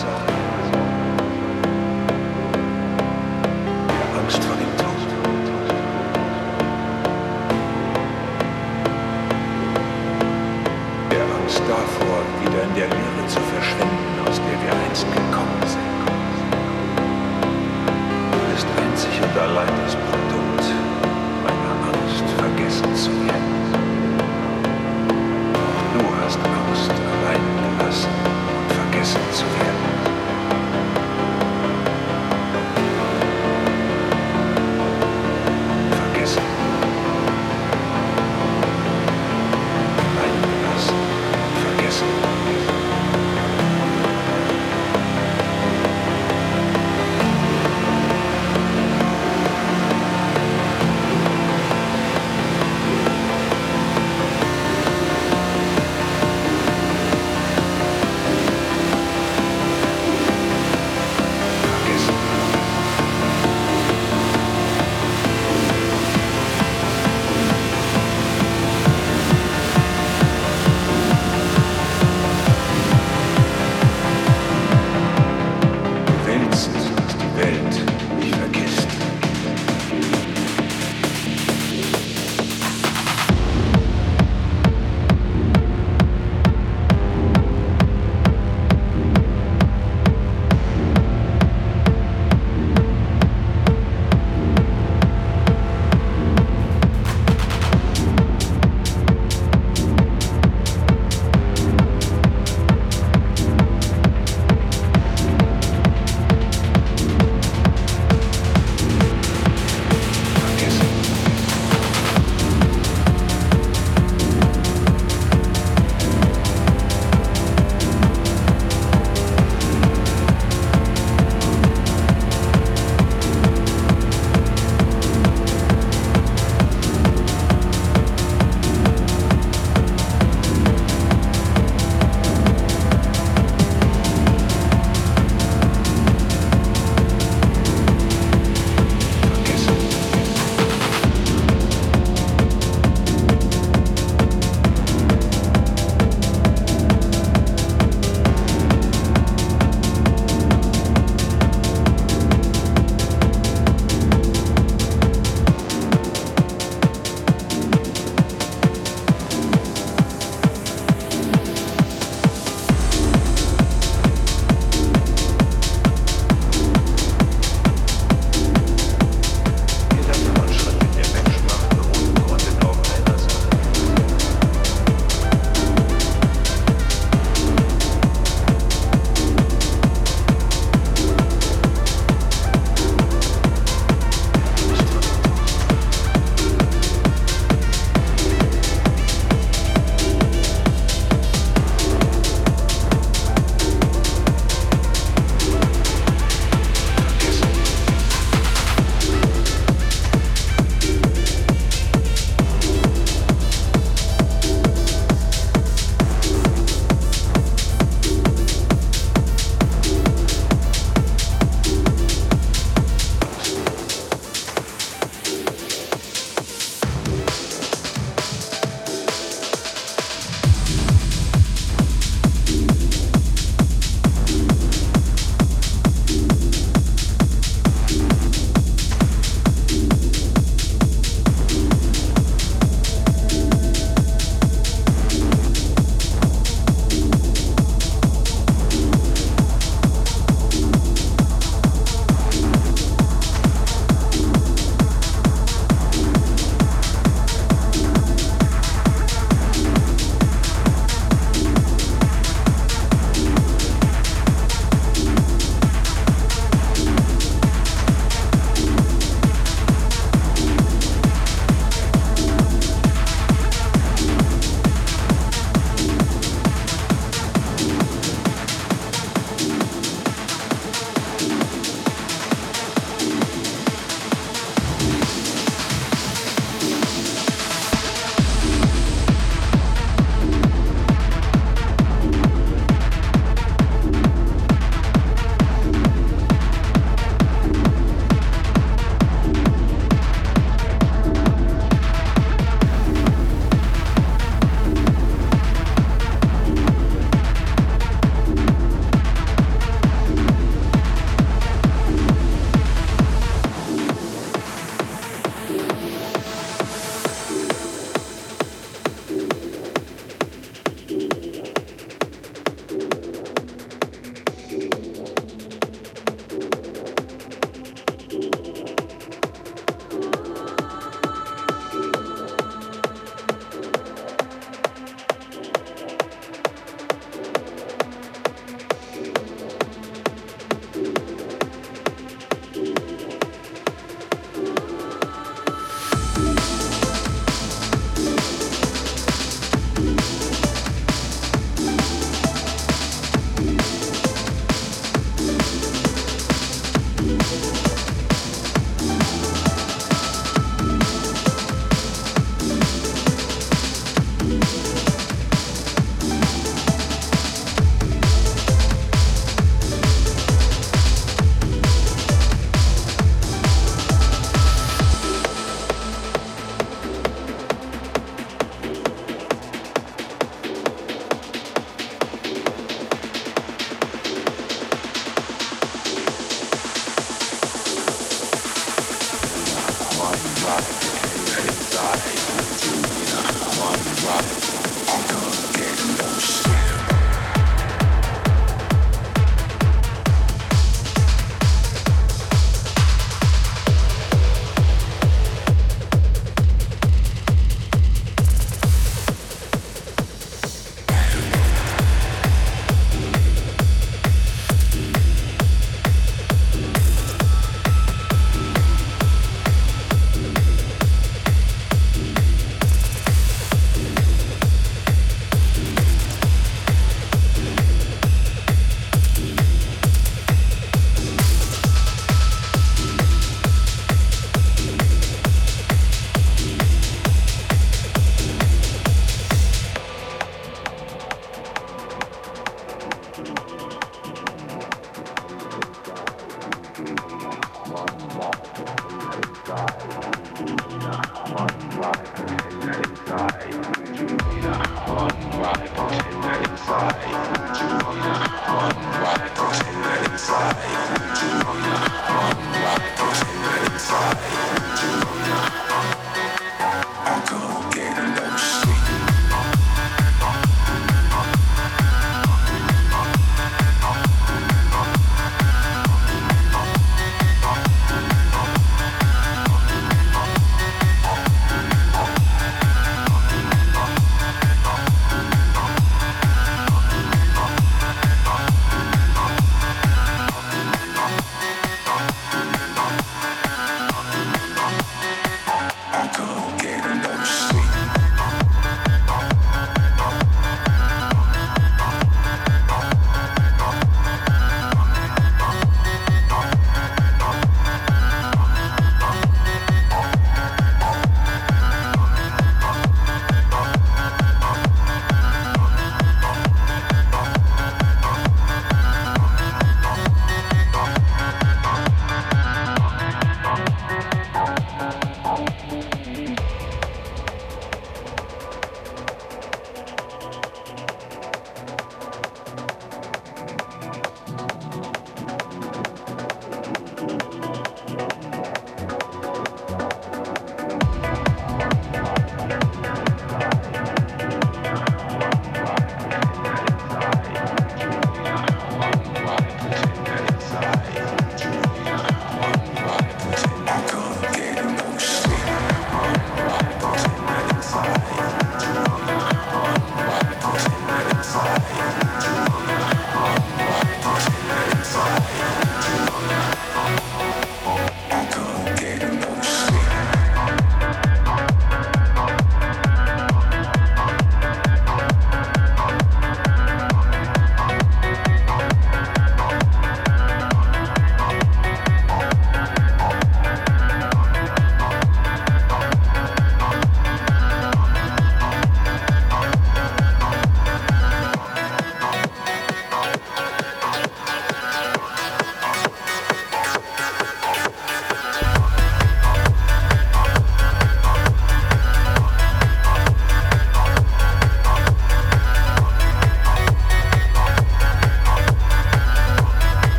So.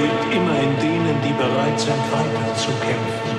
lebt immer in denen, die bereit sind, weiter zu kämpfen.